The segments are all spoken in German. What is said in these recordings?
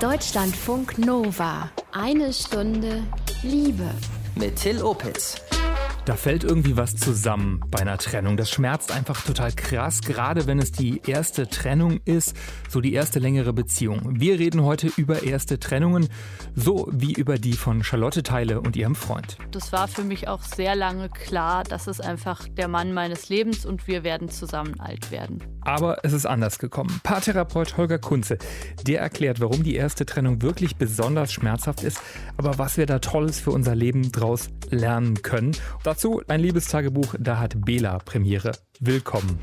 Deutschlandfunk Nova. Eine Stunde Liebe. Mit Till Opitz. Da fällt irgendwie was zusammen bei einer Trennung. Das schmerzt einfach total krass, gerade wenn es die erste Trennung ist, so die erste längere Beziehung. Wir reden heute über erste Trennungen, so wie über die von Charlotte Teile und ihrem Freund. Das war für mich auch sehr lange klar, das ist einfach der Mann meines Lebens und wir werden zusammen alt werden. Aber es ist anders gekommen. Paartherapeut Holger Kunze, der erklärt, warum die erste Trennung wirklich besonders schmerzhaft ist, aber was wir da Tolles für unser Leben draus lernen können. Dazu ein Liebestagebuch, da hat Bela Premiere. Willkommen.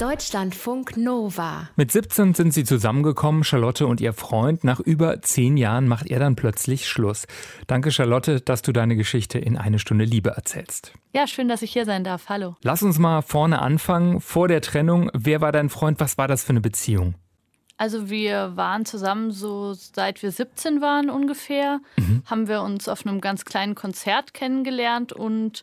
Deutschlandfunk Nova. Mit 17 sind sie zusammengekommen, Charlotte und ihr Freund. Nach über zehn Jahren macht er dann plötzlich Schluss. Danke, Charlotte, dass du deine Geschichte in eine Stunde Liebe erzählst. Ja, schön, dass ich hier sein darf. Hallo. Lass uns mal vorne anfangen. Vor der Trennung, wer war dein Freund? Was war das für eine Beziehung? Also wir waren zusammen so seit wir 17 waren ungefähr, mhm. haben wir uns auf einem ganz kleinen Konzert kennengelernt und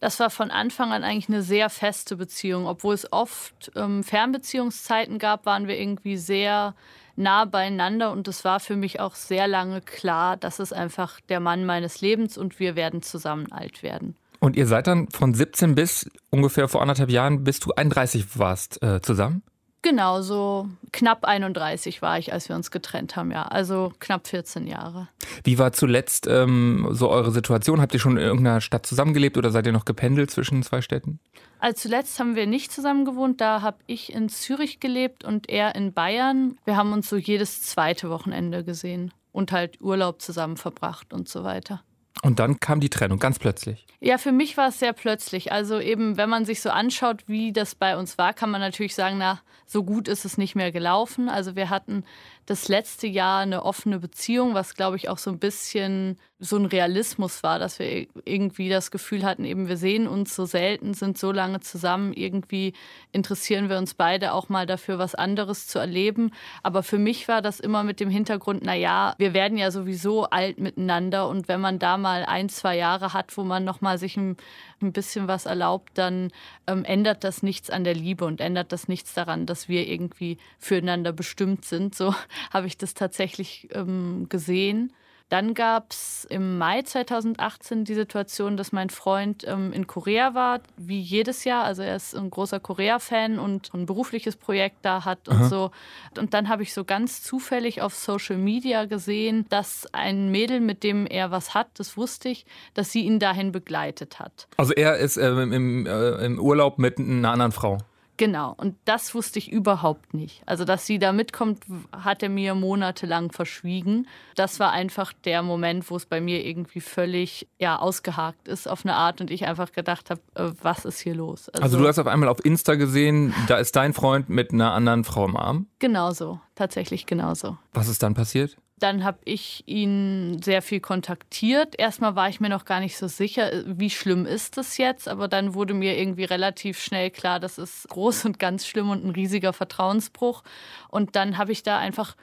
das war von Anfang an eigentlich eine sehr feste Beziehung. Obwohl es oft ähm, Fernbeziehungszeiten gab, waren wir irgendwie sehr nah beieinander und es war für mich auch sehr lange klar, das ist einfach der Mann meines Lebens und wir werden zusammen alt werden. Und ihr seid dann von 17 bis ungefähr vor anderthalb Jahren, bis du 31 warst, äh, zusammen? Genau, so knapp 31 war ich, als wir uns getrennt haben, ja. Also knapp 14 Jahre. Wie war zuletzt ähm, so eure Situation? Habt ihr schon in irgendeiner Stadt zusammengelebt oder seid ihr noch gependelt zwischen zwei Städten? Also zuletzt haben wir nicht zusammen gewohnt. Da habe ich in Zürich gelebt und er in Bayern. Wir haben uns so jedes zweite Wochenende gesehen und halt Urlaub zusammen verbracht und so weiter. Und dann kam die Trennung, ganz plötzlich. Ja, für mich war es sehr plötzlich. Also eben, wenn man sich so anschaut, wie das bei uns war, kann man natürlich sagen, na, so gut ist es nicht mehr gelaufen. Also wir hatten das letzte Jahr eine offene Beziehung, was glaube ich auch so ein bisschen so ein Realismus war, dass wir irgendwie das Gefühl hatten, eben wir sehen uns so selten, sind so lange zusammen, irgendwie interessieren wir uns beide auch mal dafür, was anderes zu erleben. Aber für mich war das immer mit dem Hintergrund, na ja, wir werden ja sowieso alt miteinander und wenn man da mal ein, zwei Jahre hat, wo man noch mal sich ein, ein bisschen was erlaubt, dann ähm, ändert das nichts an der Liebe und ändert das nichts daran, dass wir irgendwie füreinander bestimmt sind. So habe ich das tatsächlich ähm, gesehen. Dann gab es im Mai 2018 die Situation, dass mein Freund ähm, in Korea war, wie jedes Jahr. Also er ist ein großer Korea-Fan und ein berufliches Projekt da hat und Aha. so. Und dann habe ich so ganz zufällig auf Social Media gesehen, dass ein Mädel, mit dem er was hat, das wusste ich, dass sie ihn dahin begleitet hat. Also er ist äh, im, äh, im Urlaub mit einer anderen Frau. Genau, und das wusste ich überhaupt nicht. Also, dass sie da mitkommt, hat er mir monatelang verschwiegen. Das war einfach der Moment, wo es bei mir irgendwie völlig ja, ausgehakt ist auf eine Art und ich einfach gedacht habe, äh, was ist hier los? Also, also, du hast auf einmal auf Insta gesehen, da ist dein Freund mit einer anderen Frau im Arm? Genauso, tatsächlich genauso. Was ist dann passiert? Dann habe ich ihn sehr viel kontaktiert. Erstmal war ich mir noch gar nicht so sicher, wie schlimm ist das jetzt, aber dann wurde mir irgendwie relativ schnell klar, das ist groß und ganz schlimm und ein riesiger Vertrauensbruch. Und dann habe ich da einfach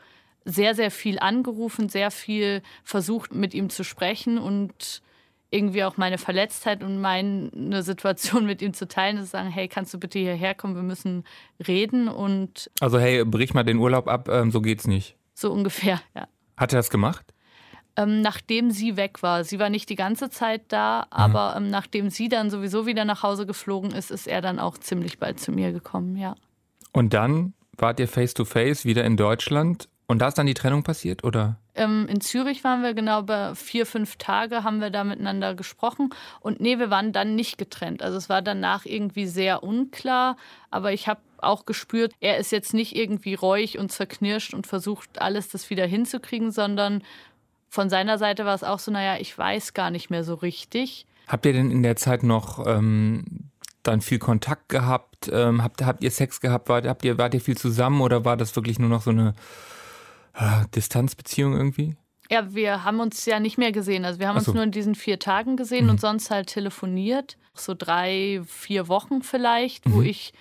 sehr, sehr viel angerufen, sehr viel versucht, mit ihm zu sprechen und irgendwie auch meine Verletztheit und meine Situation mit ihm zu teilen, zu sagen, hey, kannst du bitte hierher kommen, wir müssen reden und Also hey, brich mal den Urlaub ab, ähm, so geht's nicht. So ungefähr, ja. Hat er das gemacht? Ähm, nachdem sie weg war. Sie war nicht die ganze Zeit da, mhm. aber ähm, nachdem sie dann sowieso wieder nach Hause geflogen ist, ist er dann auch ziemlich bald zu mir gekommen, ja. Und dann wart ihr face to face wieder in Deutschland und da ist dann die Trennung passiert, oder? Ähm, in Zürich waren wir genau bei vier, fünf Tage, haben wir da miteinander gesprochen. Und nee, wir waren dann nicht getrennt. Also es war danach irgendwie sehr unklar. Aber ich habe auch gespürt, er ist jetzt nicht irgendwie reuig und zerknirscht und versucht, alles das wieder hinzukriegen, sondern von seiner Seite war es auch so, naja, ich weiß gar nicht mehr so richtig. Habt ihr denn in der Zeit noch ähm, dann viel Kontakt gehabt? Ähm, habt, habt ihr Sex gehabt? Wart, habt ihr, wart ihr viel zusammen oder war das wirklich nur noch so eine äh, Distanzbeziehung irgendwie? Ja, wir haben uns ja nicht mehr gesehen. Also wir haben so. uns nur in diesen vier Tagen gesehen mhm. und sonst halt telefoniert. So drei, vier Wochen vielleicht, wo mhm. ich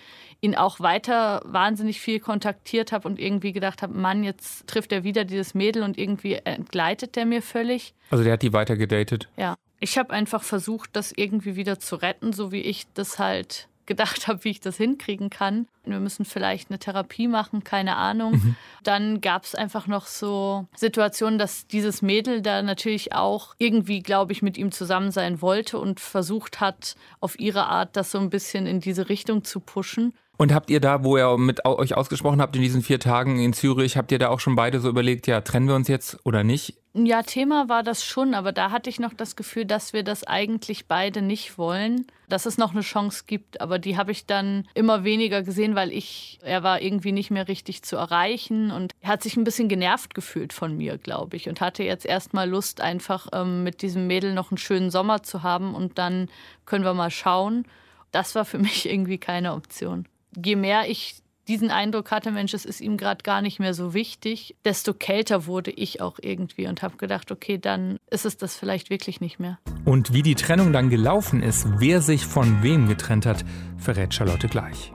ihn auch weiter wahnsinnig viel kontaktiert habe und irgendwie gedacht habe, Mann, jetzt trifft er wieder dieses Mädel und irgendwie entgleitet der mir völlig. Also der hat die weiter gedatet? Ja. Ich habe einfach versucht, das irgendwie wieder zu retten, so wie ich das halt gedacht habe, wie ich das hinkriegen kann. Wir müssen vielleicht eine Therapie machen, keine Ahnung. Mhm. Dann gab es einfach noch so Situationen, dass dieses Mädel da natürlich auch irgendwie, glaube ich, mit ihm zusammen sein wollte und versucht hat, auf ihre Art das so ein bisschen in diese Richtung zu pushen. Und habt ihr da, wo ihr mit euch ausgesprochen habt in diesen vier Tagen in Zürich, habt ihr da auch schon beide so überlegt, ja, trennen wir uns jetzt oder nicht? Ja, Thema war das schon, aber da hatte ich noch das Gefühl, dass wir das eigentlich beide nicht wollen, dass es noch eine Chance gibt. Aber die habe ich dann immer weniger gesehen, weil ich, er war irgendwie nicht mehr richtig zu erreichen und hat sich ein bisschen genervt gefühlt von mir, glaube ich, und hatte jetzt erstmal Lust, einfach ähm, mit diesem Mädel noch einen schönen Sommer zu haben und dann können wir mal schauen. Das war für mich irgendwie keine Option. Je mehr ich diesen Eindruck hatte, Mensch, es ist ihm gerade gar nicht mehr so wichtig, desto kälter wurde ich auch irgendwie und habe gedacht, okay, dann ist es das vielleicht wirklich nicht mehr. Und wie die Trennung dann gelaufen ist, wer sich von wem getrennt hat, verrät Charlotte gleich.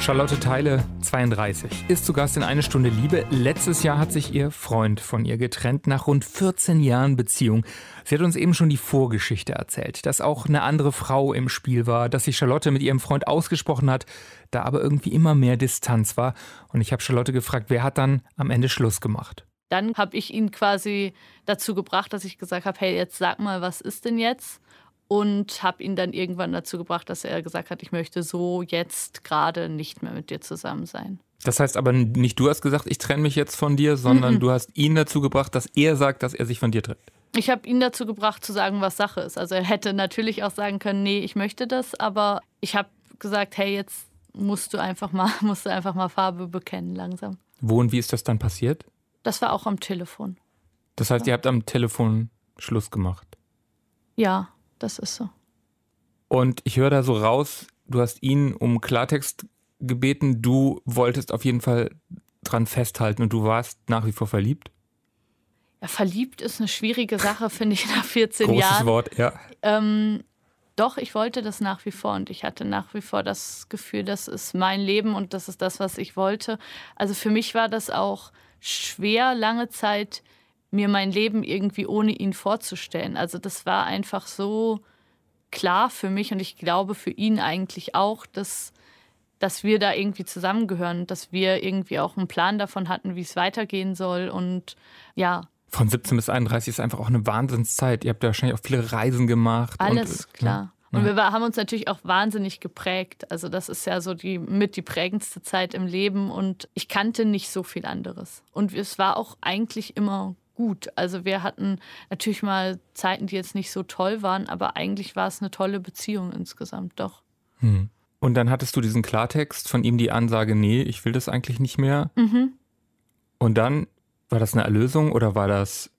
Charlotte Teile, 32, ist zu Gast in Eine Stunde Liebe. Letztes Jahr hat sich ihr Freund von ihr getrennt, nach rund 14 Jahren Beziehung. Sie hat uns eben schon die Vorgeschichte erzählt, dass auch eine andere Frau im Spiel war, dass sich Charlotte mit ihrem Freund ausgesprochen hat, da aber irgendwie immer mehr Distanz war. Und ich habe Charlotte gefragt, wer hat dann am Ende Schluss gemacht? Dann habe ich ihn quasi dazu gebracht, dass ich gesagt habe, hey, jetzt sag mal, was ist denn jetzt? Und habe ihn dann irgendwann dazu gebracht, dass er gesagt hat, ich möchte so jetzt gerade nicht mehr mit dir zusammen sein. Das heißt aber nicht du hast gesagt, ich trenne mich jetzt von dir, sondern mhm. du hast ihn dazu gebracht, dass er sagt, dass er sich von dir trennt. Ich habe ihn dazu gebracht zu sagen, was Sache ist. Also er hätte natürlich auch sagen können, nee, ich möchte das, aber ich habe gesagt, hey, jetzt musst du einfach mal, musst du einfach mal Farbe bekennen langsam. Wo und wie ist das dann passiert? Das war auch am Telefon. Das heißt, ihr habt am Telefon Schluss gemacht. Ja, das ist so. Und ich höre da so raus, du hast ihn um Klartext gebeten, du wolltest auf jeden Fall dran festhalten und du warst nach wie vor verliebt? Ja, verliebt ist eine schwierige Sache, finde ich, nach 14 Großes Jahren. Großes Wort, ja. Ähm, doch, ich wollte das nach wie vor und ich hatte nach wie vor das Gefühl, das ist mein Leben und das ist das, was ich wollte. Also für mich war das auch schwer, lange Zeit mir mein Leben irgendwie ohne ihn vorzustellen. Also das war einfach so klar für mich und ich glaube für ihn eigentlich auch, dass, dass wir da irgendwie zusammengehören, dass wir irgendwie auch einen Plan davon hatten, wie es weitergehen soll und ja. Von 17 bis 31 ist einfach auch eine Wahnsinnszeit. Ihr habt ja wahrscheinlich auch viele Reisen gemacht. Alles und, klar. Ja. Und wir haben uns natürlich auch wahnsinnig geprägt. Also das ist ja so die mit die prägendste Zeit im Leben und ich kannte nicht so viel anderes. Und es war auch eigentlich immer gut. Also wir hatten natürlich mal Zeiten, die jetzt nicht so toll waren, aber eigentlich war es eine tolle Beziehung insgesamt, doch. Hm. Und dann hattest du diesen Klartext von ihm die Ansage, nee, ich will das eigentlich nicht mehr. Mhm. Und dann war das eine Erlösung oder war das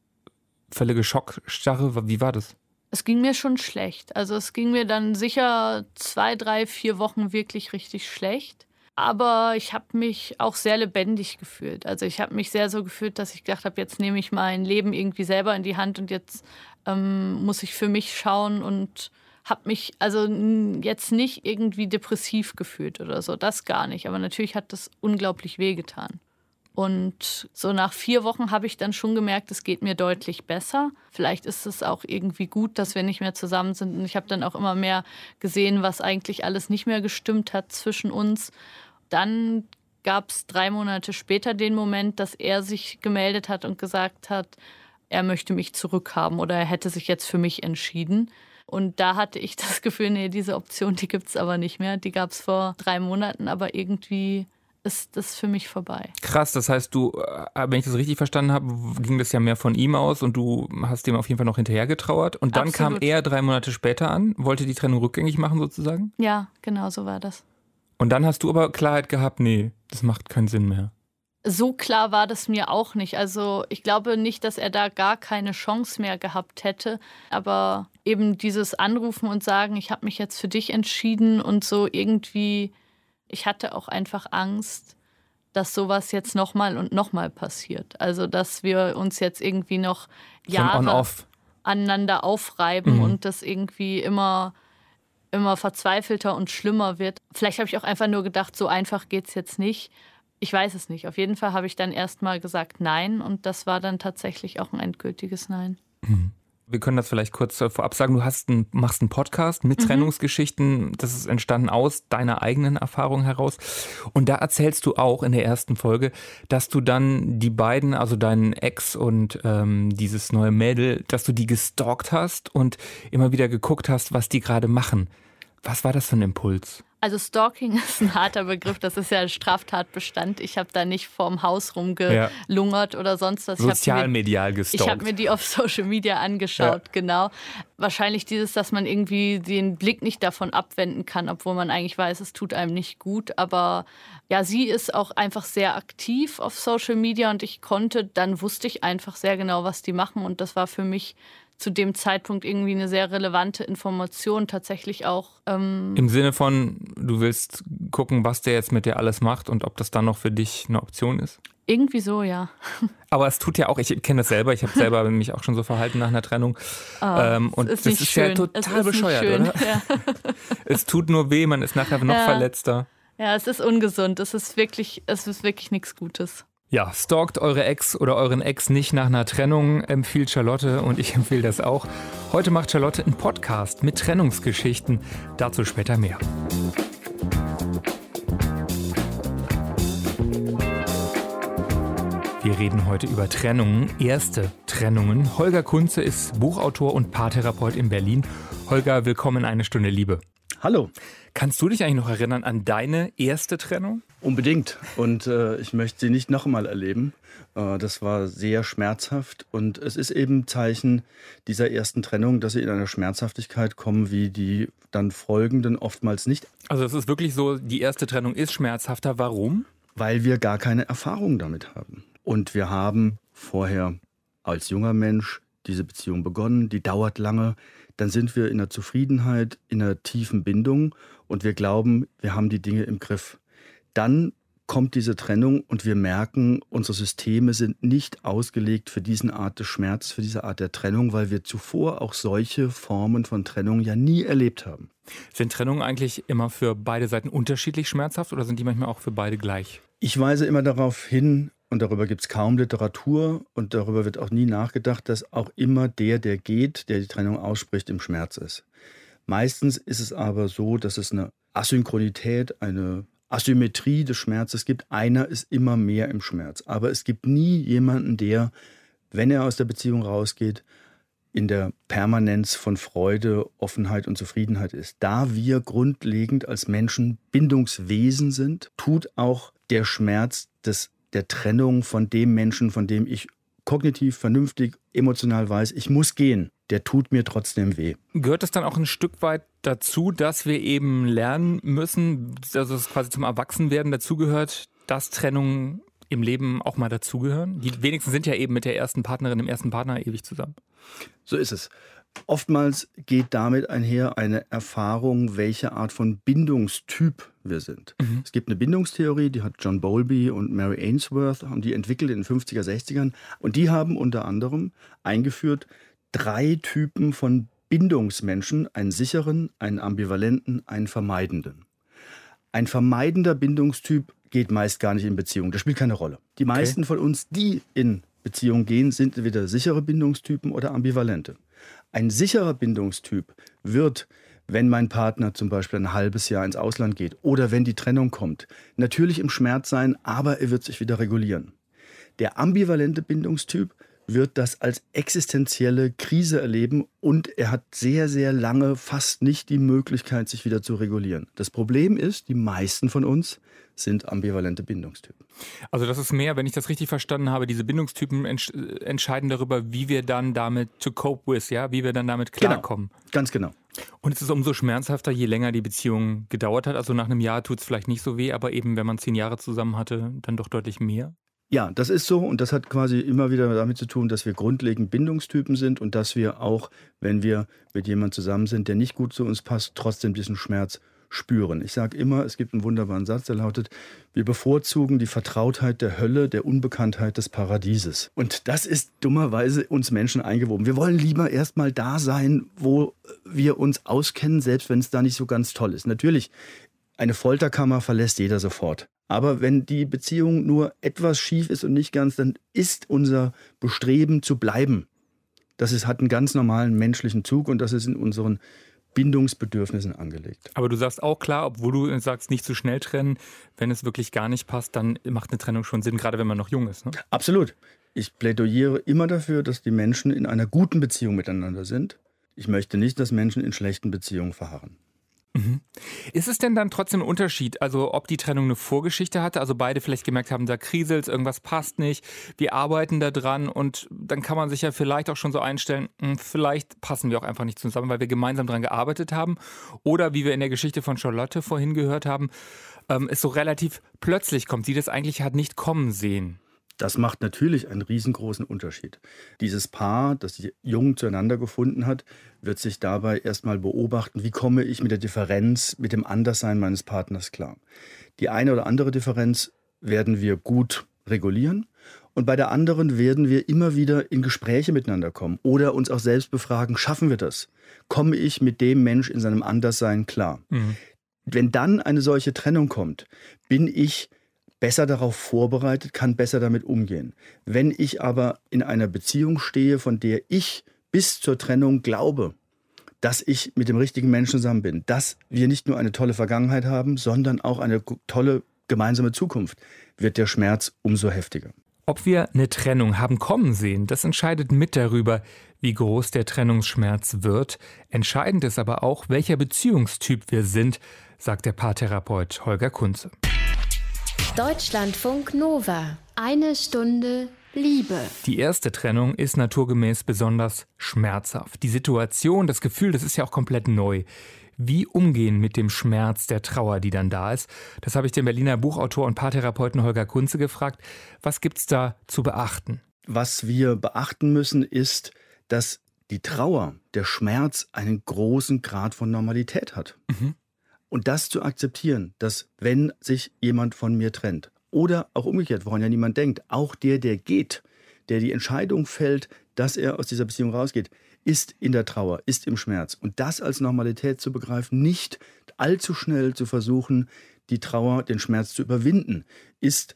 völlige Schockstarre? Wie war das? Es ging mir schon schlecht. Also es ging mir dann sicher zwei, drei, vier Wochen wirklich richtig schlecht. Aber ich habe mich auch sehr lebendig gefühlt. Also ich habe mich sehr so gefühlt, dass ich gedacht habe, jetzt nehme ich mein Leben irgendwie selber in die Hand und jetzt ähm, muss ich für mich schauen und habe mich also jetzt nicht irgendwie depressiv gefühlt oder so, das gar nicht. Aber natürlich hat das unglaublich wehgetan. Und so nach vier Wochen habe ich dann schon gemerkt, es geht mir deutlich besser. Vielleicht ist es auch irgendwie gut, dass wir nicht mehr zusammen sind. Und ich habe dann auch immer mehr gesehen, was eigentlich alles nicht mehr gestimmt hat zwischen uns. Dann gab es drei Monate später den Moment, dass er sich gemeldet hat und gesagt hat, er möchte mich zurückhaben oder er hätte sich jetzt für mich entschieden. Und da hatte ich das Gefühl, nee, diese Option, die gibt es aber nicht mehr. Die gab es vor drei Monaten, aber irgendwie ist das für mich vorbei. Krass, das heißt, du, äh, wenn ich das richtig verstanden habe, ging das ja mehr von ihm aus und du hast dem auf jeden Fall noch hinterher getrauert. Und dann Absolut. kam er drei Monate später an, wollte die Trennung rückgängig machen sozusagen? Ja, genau so war das. Und dann hast du aber Klarheit gehabt, nee, das macht keinen Sinn mehr. So klar war das mir auch nicht. Also ich glaube nicht, dass er da gar keine Chance mehr gehabt hätte. Aber eben dieses Anrufen und sagen, ich habe mich jetzt für dich entschieden und so irgendwie ich hatte auch einfach Angst, dass sowas jetzt nochmal und nochmal passiert. Also, dass wir uns jetzt irgendwie noch Jahre aneinander aufreiben mhm. und das irgendwie immer, immer verzweifelter und schlimmer wird. Vielleicht habe ich auch einfach nur gedacht, so einfach geht es jetzt nicht. Ich weiß es nicht. Auf jeden Fall habe ich dann erstmal gesagt Nein und das war dann tatsächlich auch ein endgültiges Nein. Mhm. Wir können das vielleicht kurz vorab sagen. Du hast ein, machst einen Podcast mit mhm. Trennungsgeschichten. Das ist entstanden aus deiner eigenen Erfahrung heraus. Und da erzählst du auch in der ersten Folge, dass du dann die beiden, also deinen Ex und ähm, dieses neue Mädel, dass du die gestalkt hast und immer wieder geguckt hast, was die gerade machen. Was war das für ein Impuls? Also Stalking ist ein harter Begriff, das ist ja ein Straftatbestand. Ich habe da nicht vorm Haus rumgelungert ja. oder sonst was. Sozialmedial gestalkt. Ich habe mir die auf Social Media angeschaut, ja. genau. Wahrscheinlich dieses, dass man irgendwie den Blick nicht davon abwenden kann, obwohl man eigentlich weiß, es tut einem nicht gut. Aber ja, sie ist auch einfach sehr aktiv auf Social Media und ich konnte, dann wusste ich einfach sehr genau, was die machen und das war für mich zu dem Zeitpunkt irgendwie eine sehr relevante Information tatsächlich auch. Ähm Im Sinne von, du willst gucken, was der jetzt mit dir alles macht und ob das dann noch für dich eine Option ist? Irgendwie so, ja. Aber es tut ja auch, ich kenne das selber, ich habe selber mich auch schon so verhalten nach einer Trennung. Oh, ähm, und ist das ist schön. ja total bescheuert, oder? Ja. es tut nur weh, man ist nachher noch ja. verletzter. Ja, es ist ungesund. Es ist wirklich, es ist wirklich nichts Gutes. Ja, stalkt eure Ex oder euren Ex nicht nach einer Trennung, empfiehlt Charlotte und ich empfehle das auch. Heute macht Charlotte einen Podcast mit Trennungsgeschichten. Dazu später mehr. Wir reden heute über Trennungen, erste Trennungen. Holger Kunze ist Buchautor und Paartherapeut in Berlin. Holger, willkommen in eine Stunde Liebe. Hallo. Kannst du dich eigentlich noch erinnern an deine erste Trennung? Unbedingt. Und äh, ich möchte sie nicht noch einmal erleben. Äh, das war sehr schmerzhaft. Und es ist eben Zeichen dieser ersten Trennung, dass sie in einer Schmerzhaftigkeit kommen, wie die dann folgenden oftmals nicht. Also es ist wirklich so, die erste Trennung ist schmerzhafter. Warum? Weil wir gar keine Erfahrung damit haben. Und wir haben vorher als junger Mensch diese Beziehung begonnen, die dauert lange dann sind wir in der Zufriedenheit, in einer tiefen Bindung und wir glauben, wir haben die Dinge im Griff. Dann kommt diese Trennung und wir merken, unsere Systeme sind nicht ausgelegt für diesen Art des Schmerz, für diese Art der Trennung, weil wir zuvor auch solche Formen von Trennung ja nie erlebt haben. Sind Trennungen eigentlich immer für beide Seiten unterschiedlich schmerzhaft oder sind die manchmal auch für beide gleich? Ich weise immer darauf hin, und darüber gibt es kaum Literatur und darüber wird auch nie nachgedacht, dass auch immer der, der geht, der die Trennung ausspricht, im Schmerz ist. Meistens ist es aber so, dass es eine Asynchronität, eine Asymmetrie des Schmerzes gibt. Einer ist immer mehr im Schmerz. Aber es gibt nie jemanden, der, wenn er aus der Beziehung rausgeht, in der Permanenz von Freude, Offenheit und Zufriedenheit ist. Da wir grundlegend als Menschen Bindungswesen sind, tut auch der Schmerz des der Trennung von dem Menschen, von dem ich kognitiv, vernünftig, emotional weiß, ich muss gehen, der tut mir trotzdem weh. Gehört es dann auch ein Stück weit dazu, dass wir eben lernen müssen, also es quasi zum Erwachsenwerden dazugehört, dass Trennungen im Leben auch mal dazugehören? Die wenigsten sind ja eben mit der ersten Partnerin, dem ersten Partner ewig zusammen. So ist es. Oftmals geht damit einher eine Erfahrung, welche Art von Bindungstyp wir sind. Mhm. Es gibt eine Bindungstheorie, die hat John Bowlby und Mary Ainsworth, haben die entwickelt in den 50er, 60ern. Und die haben unter anderem eingeführt drei Typen von Bindungsmenschen, einen sicheren, einen ambivalenten, einen vermeidenden. Ein vermeidender Bindungstyp geht meist gar nicht in Beziehung. Das spielt keine Rolle. Die meisten okay. von uns, die in Beziehung gehen, sind entweder sichere Bindungstypen oder ambivalente. Ein sicherer Bindungstyp wird, wenn mein Partner zum Beispiel ein halbes Jahr ins Ausland geht oder wenn die Trennung kommt, natürlich im Schmerz sein, aber er wird sich wieder regulieren. Der ambivalente Bindungstyp wird das als existenzielle Krise erleben und er hat sehr, sehr lange fast nicht die Möglichkeit, sich wieder zu regulieren. Das Problem ist, die meisten von uns sind ambivalente Bindungstypen. Also das ist mehr, wenn ich das richtig verstanden habe, diese Bindungstypen entsch entscheiden darüber, wie wir dann damit to cope with, ja, wie wir dann damit genau. klarkommen. Genau, ganz genau. Und es ist umso schmerzhafter, je länger die Beziehung gedauert hat. Also nach einem Jahr tut es vielleicht nicht so weh, aber eben, wenn man zehn Jahre zusammen hatte, dann doch deutlich mehr. Ja, das ist so und das hat quasi immer wieder damit zu tun, dass wir grundlegend Bindungstypen sind und dass wir auch, wenn wir mit jemandem zusammen sind, der nicht gut zu uns passt, trotzdem diesen Schmerz spüren. Ich sage immer, es gibt einen wunderbaren Satz, der lautet, wir bevorzugen die Vertrautheit der Hölle, der Unbekanntheit des Paradieses. Und das ist dummerweise uns Menschen eingewoben. Wir wollen lieber erstmal da sein, wo wir uns auskennen, selbst wenn es da nicht so ganz toll ist. Natürlich, eine Folterkammer verlässt jeder sofort. Aber wenn die Beziehung nur etwas schief ist und nicht ganz, dann ist unser Bestreben zu bleiben Das ist, hat einen ganz normalen menschlichen Zug und das ist in unseren Bindungsbedürfnissen angelegt. Aber du sagst auch klar, obwohl du sagst, nicht zu schnell trennen, wenn es wirklich gar nicht passt, dann macht eine Trennung schon Sinn, gerade wenn man noch jung ist. Ne? Absolut. Ich plädiere immer dafür, dass die Menschen in einer guten Beziehung miteinander sind. Ich möchte nicht, dass Menschen in schlechten Beziehungen verharren. Mhm. Ist es denn dann trotzdem ein Unterschied, also ob die Trennung eine Vorgeschichte hatte, also beide vielleicht gemerkt haben, da kriselt irgendwas passt nicht, wir arbeiten da dran und dann kann man sich ja vielleicht auch schon so einstellen, hm, vielleicht passen wir auch einfach nicht zusammen, weil wir gemeinsam daran gearbeitet haben oder wie wir in der Geschichte von Charlotte vorhin gehört haben, ähm, es so relativ plötzlich kommt, sie das eigentlich hat nicht kommen sehen. Das macht natürlich einen riesengroßen Unterschied. Dieses Paar, das sich jung zueinander gefunden hat, wird sich dabei erstmal beobachten, wie komme ich mit der Differenz, mit dem Anderssein meines Partners klar. Die eine oder andere Differenz werden wir gut regulieren und bei der anderen werden wir immer wieder in Gespräche miteinander kommen oder uns auch selbst befragen, schaffen wir das? Komme ich mit dem Mensch in seinem Anderssein klar? Mhm. Wenn dann eine solche Trennung kommt, bin ich besser darauf vorbereitet, kann besser damit umgehen. Wenn ich aber in einer Beziehung stehe, von der ich bis zur Trennung glaube, dass ich mit dem richtigen Menschen zusammen bin, dass wir nicht nur eine tolle Vergangenheit haben, sondern auch eine tolle gemeinsame Zukunft, wird der Schmerz umso heftiger. Ob wir eine Trennung haben kommen sehen, das entscheidet mit darüber, wie groß der Trennungsschmerz wird. Entscheidend ist aber auch, welcher Beziehungstyp wir sind, sagt der Paartherapeut Holger Kunze. Deutschlandfunk Nova. Eine Stunde Liebe. Die erste Trennung ist naturgemäß besonders schmerzhaft. Die Situation, das Gefühl, das ist ja auch komplett neu. Wie umgehen mit dem Schmerz der Trauer, die dann da ist? Das habe ich den Berliner Buchautor und Paartherapeuten Holger Kunze gefragt. Was gibt es da zu beachten? Was wir beachten müssen, ist, dass die Trauer, der Schmerz einen großen Grad von Normalität hat. Mhm. Und das zu akzeptieren, dass wenn sich jemand von mir trennt, oder auch umgekehrt, woran ja niemand denkt, auch der, der geht, der die Entscheidung fällt, dass er aus dieser Beziehung rausgeht, ist in der Trauer, ist im Schmerz. Und das als Normalität zu begreifen, nicht allzu schnell zu versuchen, die Trauer, den Schmerz zu überwinden, ist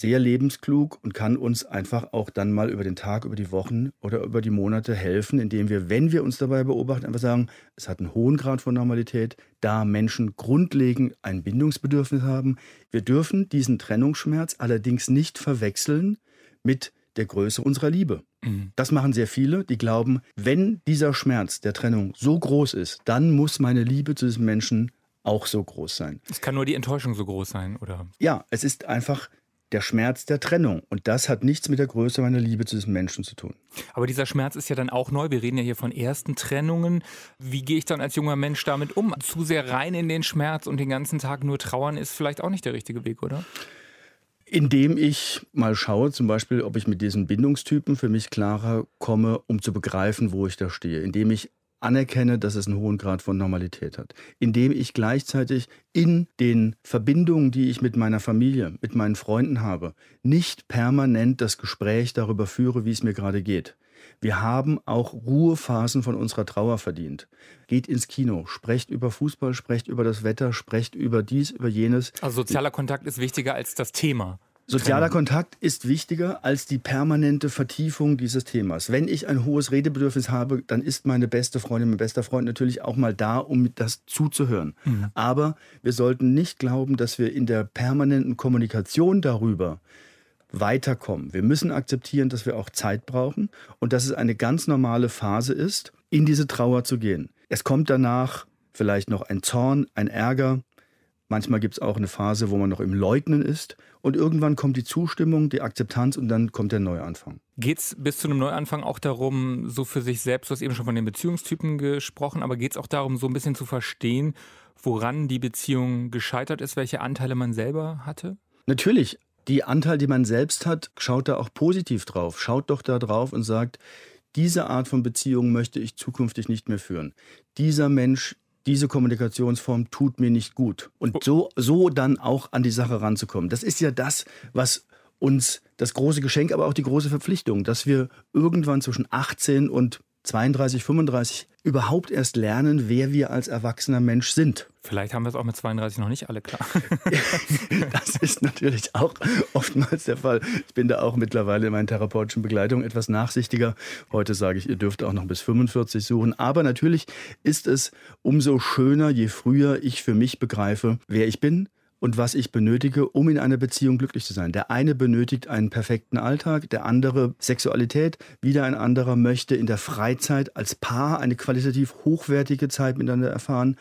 sehr lebensklug und kann uns einfach auch dann mal über den Tag, über die Wochen oder über die Monate helfen, indem wir, wenn wir uns dabei beobachten, einfach sagen, es hat einen hohen Grad von Normalität, da Menschen grundlegend ein Bindungsbedürfnis haben. Wir dürfen diesen Trennungsschmerz allerdings nicht verwechseln mit der Größe unserer Liebe. Mhm. Das machen sehr viele, die glauben, wenn dieser Schmerz der Trennung so groß ist, dann muss meine Liebe zu diesem Menschen auch so groß sein. Es kann nur die Enttäuschung so groß sein, oder? Ja, es ist einfach der Schmerz der Trennung. Und das hat nichts mit der Größe meiner Liebe zu diesem Menschen zu tun. Aber dieser Schmerz ist ja dann auch neu. Wir reden ja hier von ersten Trennungen. Wie gehe ich dann als junger Mensch damit um? Zu sehr rein in den Schmerz und den ganzen Tag nur trauern ist vielleicht auch nicht der richtige Weg, oder? Indem ich mal schaue, zum Beispiel, ob ich mit diesen Bindungstypen für mich klarer komme, um zu begreifen, wo ich da stehe. Indem ich anerkenne, dass es einen hohen Grad von Normalität hat, indem ich gleichzeitig in den Verbindungen, die ich mit meiner Familie, mit meinen Freunden habe, nicht permanent das Gespräch darüber führe, wie es mir gerade geht. Wir haben auch Ruhephasen von unserer Trauer verdient. Geht ins Kino, sprecht über Fußball, sprecht über das Wetter, sprecht über dies, über jenes. Also sozialer Kontakt ist wichtiger als das Thema. Sozialer Kontakt ist wichtiger als die permanente Vertiefung dieses Themas. Wenn ich ein hohes Redebedürfnis habe, dann ist meine beste Freundin, mein bester Freund natürlich auch mal da, um das zuzuhören. Mhm. Aber wir sollten nicht glauben, dass wir in der permanenten Kommunikation darüber weiterkommen. Wir müssen akzeptieren, dass wir auch Zeit brauchen und dass es eine ganz normale Phase ist, in diese Trauer zu gehen. Es kommt danach vielleicht noch ein Zorn, ein Ärger, Manchmal gibt es auch eine Phase, wo man noch im Leugnen ist. Und irgendwann kommt die Zustimmung, die Akzeptanz und dann kommt der Neuanfang. Geht es bis zu einem Neuanfang auch darum, so für sich selbst, du hast eben schon von den Beziehungstypen gesprochen, aber geht es auch darum, so ein bisschen zu verstehen, woran die Beziehung gescheitert ist, welche Anteile man selber hatte? Natürlich. Die Anteile, die man selbst hat, schaut da auch positiv drauf. Schaut doch da drauf und sagt, diese Art von Beziehung möchte ich zukünftig nicht mehr führen. Dieser Mensch diese Kommunikationsform tut mir nicht gut. Und so, so dann auch an die Sache ranzukommen. Das ist ja das, was uns das große Geschenk, aber auch die große Verpflichtung, dass wir irgendwann zwischen 18 und 32, 35 überhaupt erst lernen, wer wir als erwachsener Mensch sind. Vielleicht haben wir es auch mit 32 noch nicht alle klar. das ist natürlich auch oftmals der Fall. Ich bin da auch mittlerweile in meinen therapeutischen Begleitungen etwas nachsichtiger. Heute sage ich, ihr dürft auch noch bis 45 suchen. Aber natürlich ist es umso schöner, je früher ich für mich begreife, wer ich bin, und was ich benötige, um in einer Beziehung glücklich zu sein. Der eine benötigt einen perfekten Alltag, der andere Sexualität, wieder ein anderer möchte in der Freizeit als Paar eine qualitativ hochwertige Zeit miteinander erfahren.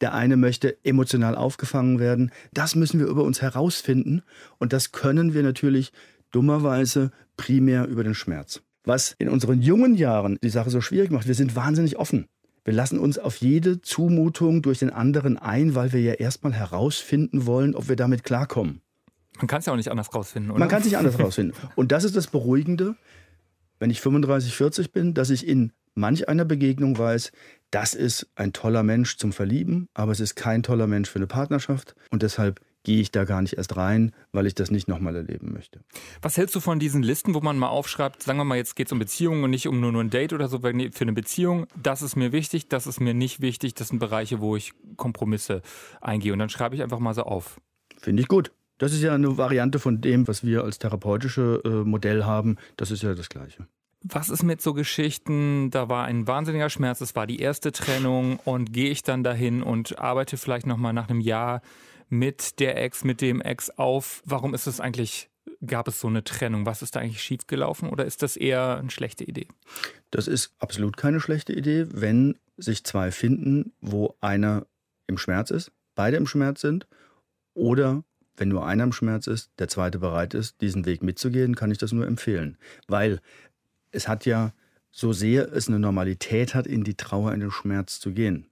Der eine möchte emotional aufgefangen werden. Das müssen wir über uns herausfinden und das können wir natürlich dummerweise primär über den Schmerz. Was in unseren jungen Jahren die Sache so schwierig macht, wir sind wahnsinnig offen. Wir lassen uns auf jede Zumutung durch den anderen ein, weil wir ja erstmal herausfinden wollen, ob wir damit klarkommen. Man kann es ja auch nicht anders rausfinden, oder? Man kann es nicht anders rausfinden. Und das ist das Beruhigende, wenn ich 35, 40 bin, dass ich in manch einer Begegnung weiß, das ist ein toller Mensch zum Verlieben, aber es ist kein toller Mensch für eine Partnerschaft. Und deshalb gehe ich da gar nicht erst rein, weil ich das nicht nochmal erleben möchte. Was hältst du von diesen Listen, wo man mal aufschreibt, sagen wir mal, jetzt geht es um Beziehungen und nicht um nur, nur ein Date oder so, für eine Beziehung, das ist mir wichtig, das ist mir nicht wichtig, das sind Bereiche, wo ich Kompromisse eingehe und dann schreibe ich einfach mal so auf. Finde ich gut. Das ist ja eine Variante von dem, was wir als therapeutische äh, Modell haben. Das ist ja das Gleiche. Was ist mit so Geschichten, da war ein wahnsinniger Schmerz, es war die erste Trennung und gehe ich dann dahin und arbeite vielleicht nochmal nach einem Jahr mit der Ex, mit dem Ex auf. Warum ist es eigentlich, gab es so eine Trennung? Was ist da eigentlich schiefgelaufen oder ist das eher eine schlechte Idee? Das ist absolut keine schlechte Idee, wenn sich zwei finden, wo einer im Schmerz ist, beide im Schmerz sind oder wenn nur einer im Schmerz ist, der zweite bereit ist, diesen Weg mitzugehen, kann ich das nur empfehlen. Weil es hat ja, so sehr es eine Normalität hat, in die Trauer, in den Schmerz zu gehen,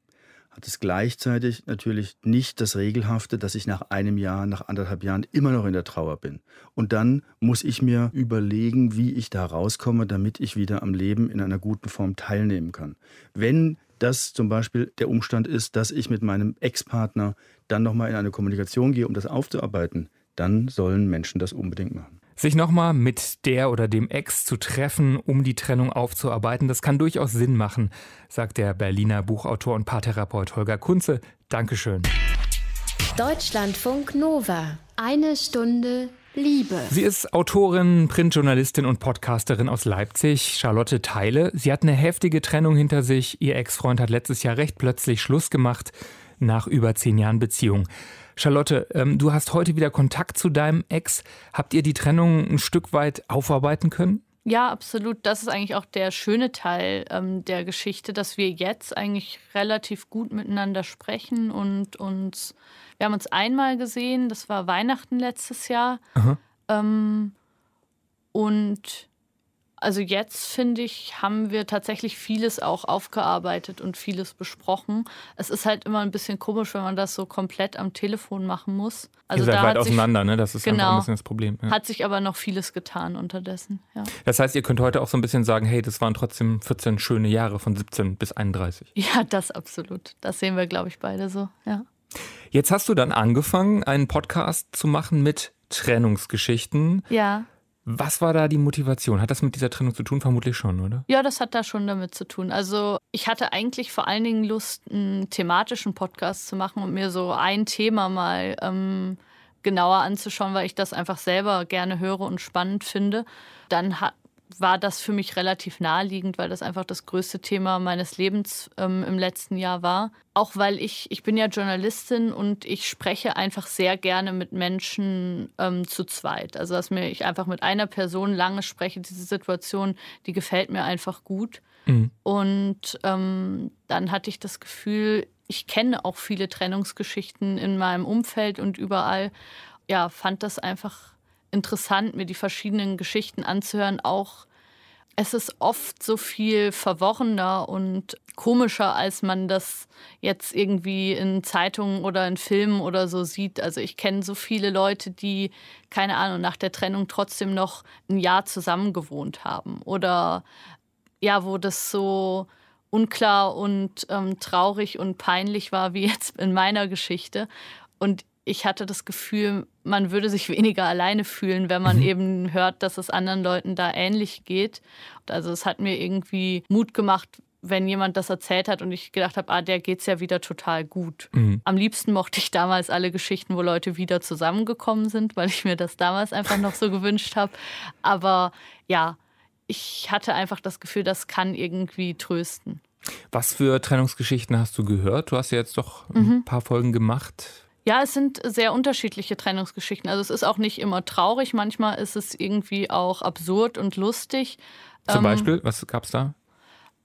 hat es gleichzeitig natürlich nicht das Regelhafte, dass ich nach einem Jahr, nach anderthalb Jahren immer noch in der Trauer bin. Und dann muss ich mir überlegen, wie ich da rauskomme, damit ich wieder am Leben in einer guten Form teilnehmen kann. Wenn das zum Beispiel der Umstand ist, dass ich mit meinem Ex-Partner dann nochmal in eine Kommunikation gehe, um das aufzuarbeiten, dann sollen Menschen das unbedingt machen. Sich nochmal mit der oder dem Ex zu treffen, um die Trennung aufzuarbeiten, das kann durchaus Sinn machen, sagt der Berliner Buchautor und Paartherapeut Holger Kunze. Dankeschön. Deutschlandfunk Nova. Eine Stunde Liebe. Sie ist Autorin, Printjournalistin und Podcasterin aus Leipzig, Charlotte Teile. Sie hat eine heftige Trennung hinter sich. Ihr Ex-Freund hat letztes Jahr recht plötzlich Schluss gemacht nach über zehn Jahren Beziehung. Charlotte, ähm, du hast heute wieder Kontakt zu deinem Ex. Habt ihr die Trennung ein Stück weit aufarbeiten können? Ja, absolut. Das ist eigentlich auch der schöne Teil ähm, der Geschichte, dass wir jetzt eigentlich relativ gut miteinander sprechen und uns, wir haben uns einmal gesehen, das war Weihnachten letztes Jahr. Ähm, und also jetzt finde ich, haben wir tatsächlich vieles auch aufgearbeitet und vieles besprochen. Es ist halt immer ein bisschen komisch, wenn man das so komplett am Telefon machen muss. Also ihr seid weit auseinander, ne? Das ist genau, ein bisschen das Problem. Ja. Hat sich aber noch vieles getan unterdessen. Ja. Das heißt, ihr könnt heute auch so ein bisschen sagen, hey, das waren trotzdem 14 schöne Jahre von 17 bis 31. Ja, das absolut. Das sehen wir, glaube ich, beide so. Ja. Jetzt hast du dann angefangen, einen Podcast zu machen mit Trennungsgeschichten. Ja. Was war da die Motivation? Hat das mit dieser Trennung zu tun? Vermutlich schon, oder? Ja, das hat da schon damit zu tun. Also ich hatte eigentlich vor allen Dingen Lust, einen thematischen Podcast zu machen und mir so ein Thema mal ähm, genauer anzuschauen, weil ich das einfach selber gerne höre und spannend finde. Dann hat war das für mich relativ naheliegend, weil das einfach das größte Thema meines Lebens ähm, im letzten Jahr war. Auch weil ich, ich bin ja Journalistin und ich spreche einfach sehr gerne mit Menschen ähm, zu zweit. Also dass mir ich einfach mit einer Person lange spreche, diese Situation, die gefällt mir einfach gut. Mhm. Und ähm, dann hatte ich das Gefühl, ich kenne auch viele Trennungsgeschichten in meinem Umfeld und überall. Ja, fand das einfach interessant, mir die verschiedenen Geschichten anzuhören. Auch es ist oft so viel verworrener und komischer, als man das jetzt irgendwie in Zeitungen oder in Filmen oder so sieht. Also ich kenne so viele Leute, die, keine Ahnung, nach der Trennung trotzdem noch ein Jahr zusammen gewohnt haben. Oder ja, wo das so unklar und ähm, traurig und peinlich war, wie jetzt in meiner Geschichte. Und ich hatte das Gefühl, man würde sich weniger alleine fühlen, wenn man mhm. eben hört, dass es anderen Leuten da ähnlich geht. Also es hat mir irgendwie Mut gemacht, wenn jemand das erzählt hat und ich gedacht habe, ah, der geht's ja wieder total gut. Mhm. Am liebsten mochte ich damals alle Geschichten, wo Leute wieder zusammengekommen sind, weil ich mir das damals einfach noch so gewünscht habe. Aber ja, ich hatte einfach das Gefühl, das kann irgendwie trösten. Was für Trennungsgeschichten hast du gehört? Du hast ja jetzt doch ein mhm. paar Folgen gemacht. Ja, es sind sehr unterschiedliche Trennungsgeschichten. Also es ist auch nicht immer traurig, manchmal ist es irgendwie auch absurd und lustig. Zum ähm, Beispiel, was gab es da?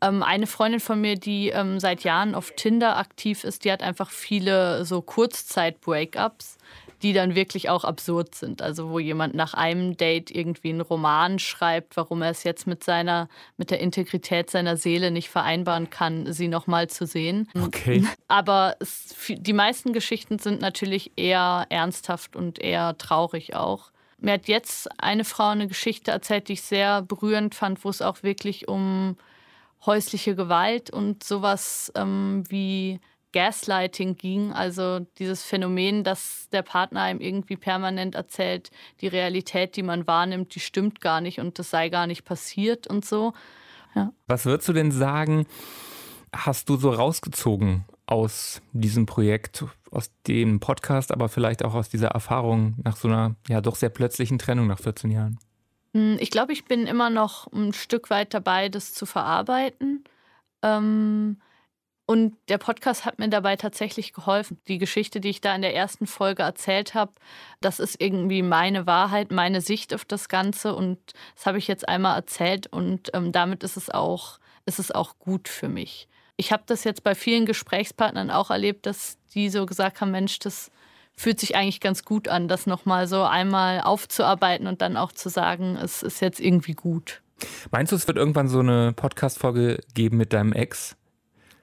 Ähm, eine Freundin von mir, die ähm, seit Jahren auf Tinder aktiv ist, die hat einfach viele so Kurzzeit-Breakups, die dann wirklich auch absurd sind. Also wo jemand nach einem Date irgendwie einen Roman schreibt, warum er es jetzt mit seiner, mit der Integrität seiner Seele nicht vereinbaren kann, sie nochmal zu sehen. Okay. Aber es, die meisten Geschichten sind natürlich eher ernsthaft und eher traurig auch. Mir hat jetzt eine Frau eine Geschichte erzählt, die ich sehr berührend fand, wo es auch wirklich um häusliche Gewalt und sowas ähm, wie Gaslighting ging, also dieses Phänomen, dass der Partner einem irgendwie permanent erzählt, die Realität, die man wahrnimmt, die stimmt gar nicht und das sei gar nicht passiert und so. Ja. Was würdest du denn sagen, hast du so rausgezogen aus diesem Projekt, aus dem Podcast, aber vielleicht auch aus dieser Erfahrung nach so einer ja doch sehr plötzlichen Trennung nach 14 Jahren? Hm, ich glaube, ich bin immer noch ein Stück weit dabei, das zu verarbeiten. Ähm, und der Podcast hat mir dabei tatsächlich geholfen. Die Geschichte, die ich da in der ersten Folge erzählt habe, das ist irgendwie meine Wahrheit, meine Sicht auf das Ganze. Und das habe ich jetzt einmal erzählt und ähm, damit ist es auch, ist es auch gut für mich. Ich habe das jetzt bei vielen Gesprächspartnern auch erlebt, dass die so gesagt haben, Mensch, das fühlt sich eigentlich ganz gut an, das nochmal so einmal aufzuarbeiten und dann auch zu sagen, es ist jetzt irgendwie gut. Meinst du, es wird irgendwann so eine Podcast-Folge geben mit deinem Ex?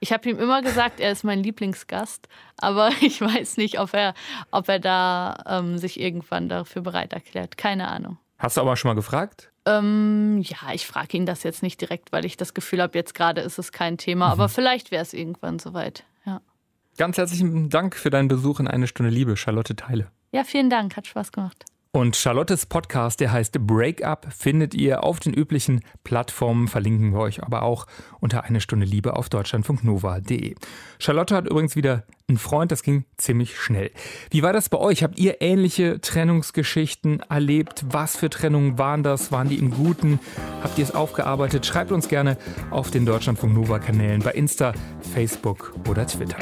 Ich habe ihm immer gesagt, er ist mein Lieblingsgast, aber ich weiß nicht, ob er, ob er da ähm, sich irgendwann dafür bereit erklärt. Keine Ahnung. Hast du aber schon mal gefragt? Ähm, ja, ich frage ihn das jetzt nicht direkt, weil ich das Gefühl habe, jetzt gerade ist es kein Thema, mhm. aber vielleicht wäre es irgendwann soweit. Ja. Ganz herzlichen Dank für deinen Besuch in Eine Stunde Liebe, Charlotte Teile. Ja, vielen Dank, hat Spaß gemacht. Und Charlottes Podcast, der heißt Breakup, findet ihr auf den üblichen Plattformen, verlinken wir euch aber auch unter eine Stunde Liebe auf deutschlandfunknova.de. Charlotte hat übrigens wieder einen Freund, das ging ziemlich schnell. Wie war das bei euch? Habt ihr ähnliche Trennungsgeschichten erlebt? Was für Trennungen waren das? Waren die im Guten? Habt ihr es aufgearbeitet? Schreibt uns gerne auf den Deutschlandfunk Nova Kanälen bei Insta, Facebook oder Twitter.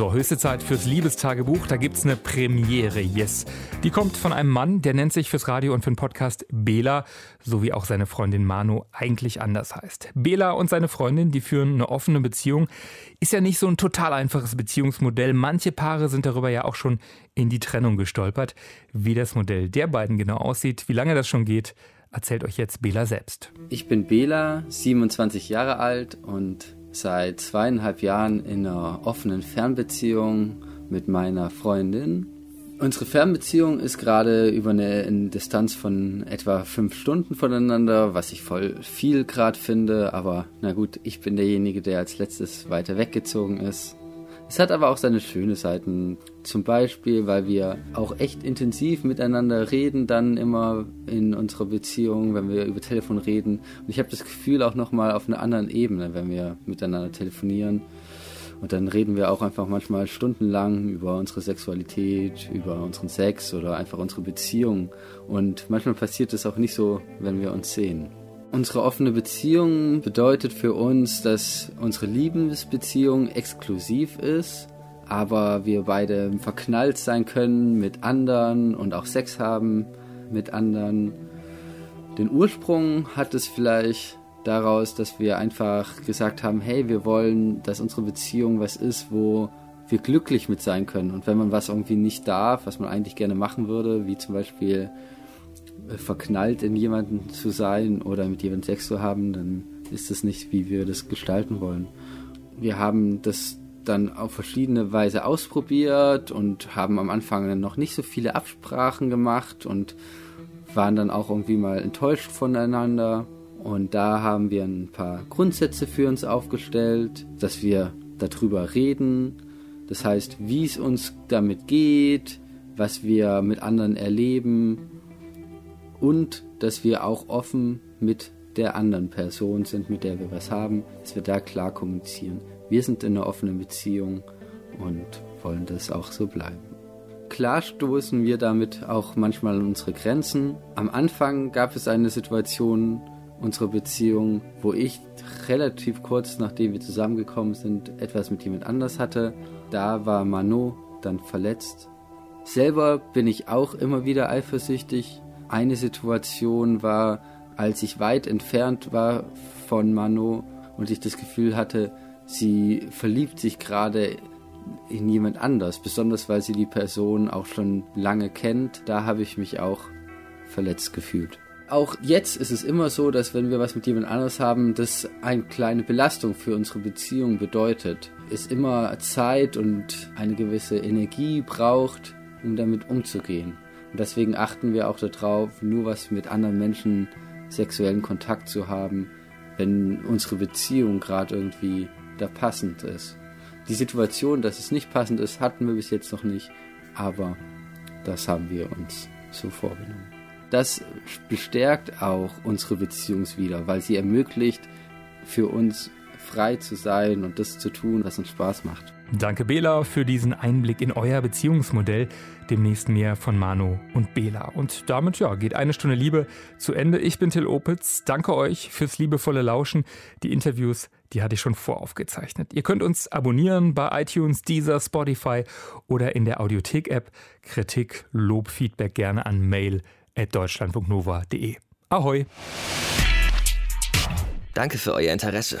So, höchste Zeit fürs Liebestagebuch. Da gibt es eine Premiere, yes. Die kommt von einem Mann, der nennt sich fürs Radio und für den Podcast Bela, so wie auch seine Freundin Manu eigentlich anders heißt. Bela und seine Freundin, die führen eine offene Beziehung. Ist ja nicht so ein total einfaches Beziehungsmodell. Manche Paare sind darüber ja auch schon in die Trennung gestolpert. Wie das Modell der beiden genau aussieht, wie lange das schon geht, erzählt euch jetzt Bela selbst. Ich bin Bela, 27 Jahre alt und seit zweieinhalb Jahren in einer offenen Fernbeziehung mit meiner Freundin. Unsere Fernbeziehung ist gerade über eine Distanz von etwa fünf Stunden voneinander, was ich voll viel gerade finde. Aber na gut, ich bin derjenige, der als letztes weiter weggezogen ist. Es hat aber auch seine schönen Seiten. Zum Beispiel, weil wir auch echt intensiv miteinander reden, dann immer in unserer Beziehung, wenn wir über Telefon reden. Und ich habe das Gefühl auch nochmal auf einer anderen Ebene, wenn wir miteinander telefonieren. Und dann reden wir auch einfach manchmal stundenlang über unsere Sexualität, über unseren Sex oder einfach unsere Beziehung. Und manchmal passiert es auch nicht so, wenn wir uns sehen. Unsere offene Beziehung bedeutet für uns, dass unsere Liebesbeziehung exklusiv ist, aber wir beide verknallt sein können mit anderen und auch Sex haben mit anderen. Den Ursprung hat es vielleicht daraus, dass wir einfach gesagt haben, hey, wir wollen, dass unsere Beziehung was ist, wo wir glücklich mit sein können. Und wenn man was irgendwie nicht darf, was man eigentlich gerne machen würde, wie zum Beispiel verknallt in jemanden zu sein oder mit jemandem Sex zu haben, dann ist das nicht, wie wir das gestalten wollen. Wir haben das dann auf verschiedene Weise ausprobiert und haben am Anfang noch nicht so viele Absprachen gemacht und waren dann auch irgendwie mal enttäuscht voneinander. Und da haben wir ein paar Grundsätze für uns aufgestellt, dass wir darüber reden. Das heißt, wie es uns damit geht, was wir mit anderen erleben und dass wir auch offen mit der anderen Person sind, mit der wir was haben, dass wir da klar kommunizieren. Wir sind in einer offenen Beziehung und wollen das auch so bleiben. Klar stoßen wir damit auch manchmal an unsere Grenzen. Am Anfang gab es eine Situation unserer Beziehung, wo ich relativ kurz nachdem wir zusammengekommen sind, etwas mit jemand anders hatte. Da war Mano dann verletzt. Selber bin ich auch immer wieder eifersüchtig. Eine Situation war, als ich weit entfernt war von Mano und ich das Gefühl hatte, sie verliebt sich gerade in jemand anders, besonders weil sie die Person auch schon lange kennt. Da habe ich mich auch verletzt gefühlt. Auch jetzt ist es immer so, dass wenn wir was mit jemand anders haben, das eine kleine Belastung für unsere Beziehung bedeutet. Es immer Zeit und eine gewisse Energie braucht, um damit umzugehen. Und deswegen achten wir auch darauf, nur was mit anderen Menschen sexuellen Kontakt zu haben, wenn unsere Beziehung gerade irgendwie da passend ist. Die Situation, dass es nicht passend ist, hatten wir bis jetzt noch nicht, aber das haben wir uns so vorgenommen. Das bestärkt auch unsere Beziehung wieder, weil sie ermöglicht, für uns frei zu sein und das zu tun, was uns Spaß macht. Danke Bela für diesen Einblick in euer Beziehungsmodell. Demnächst mehr von Manu und Bela. Und damit ja, geht eine Stunde Liebe zu Ende. Ich bin Till Opitz. Danke euch fürs liebevolle Lauschen. Die Interviews die hatte ich schon voraufgezeichnet. Ihr könnt uns abonnieren bei iTunes, Deezer, Spotify oder in der Audiothek-App. Kritik, Lob, Feedback gerne an mail.deutschlandfunknova.de. Ahoi! Danke für euer Interesse.